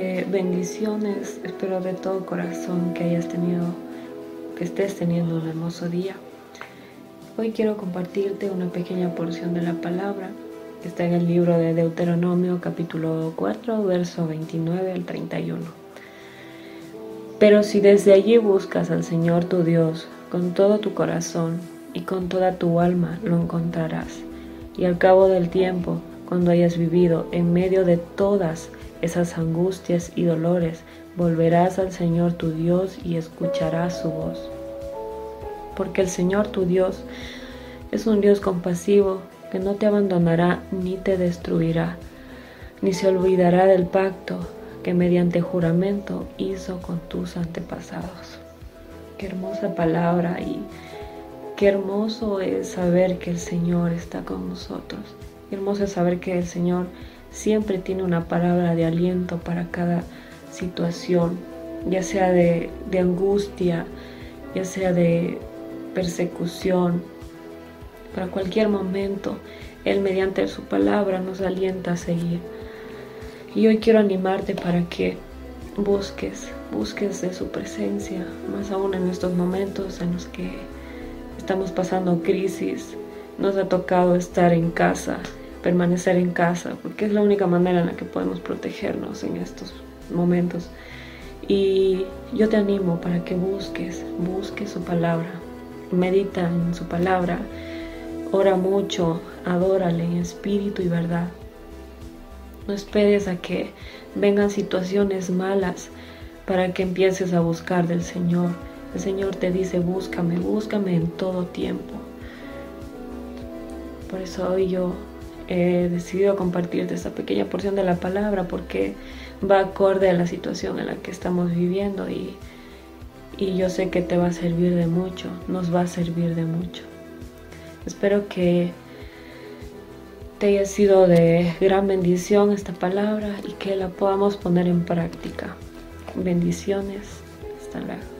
Eh, bendiciones, espero de todo corazón que hayas tenido, que estés teniendo un hermoso día. Hoy quiero compartirte una pequeña porción de la palabra que está en el libro de Deuteronomio capítulo 4, verso 29 al 31. Pero si desde allí buscas al Señor tu Dios con todo tu corazón y con toda tu alma, lo encontrarás. Y al cabo del tiempo, cuando hayas vivido en medio de todas esas angustias y dolores, volverás al Señor tu Dios y escucharás su voz. Porque el Señor tu Dios es un Dios compasivo que no te abandonará ni te destruirá, ni se olvidará del pacto que mediante juramento hizo con tus antepasados. Qué hermosa palabra y qué hermoso es saber que el Señor está con nosotros. Hermoso saber que el Señor siempre tiene una palabra de aliento para cada situación, ya sea de, de angustia, ya sea de persecución, para cualquier momento. Él mediante su palabra nos alienta a seguir. Y hoy quiero animarte para que busques, busques de su presencia, más aún en estos momentos en los que estamos pasando crisis, nos ha tocado estar en casa, permanecer en casa, porque es la única manera en la que podemos protegernos en estos momentos. Y yo te animo para que busques, busques su palabra, medita en su palabra, ora mucho, adórale en espíritu y verdad. No esperes a que vengan situaciones malas para que empieces a buscar del Señor. El Señor te dice, búscame, búscame en todo tiempo. Por eso hoy yo he decidido compartirte esta pequeña porción de la palabra porque va acorde a la situación en la que estamos viviendo y, y yo sé que te va a servir de mucho, nos va a servir de mucho. Espero que te haya sido de gran bendición esta palabra y que la podamos poner en práctica. Bendiciones. Hasta luego.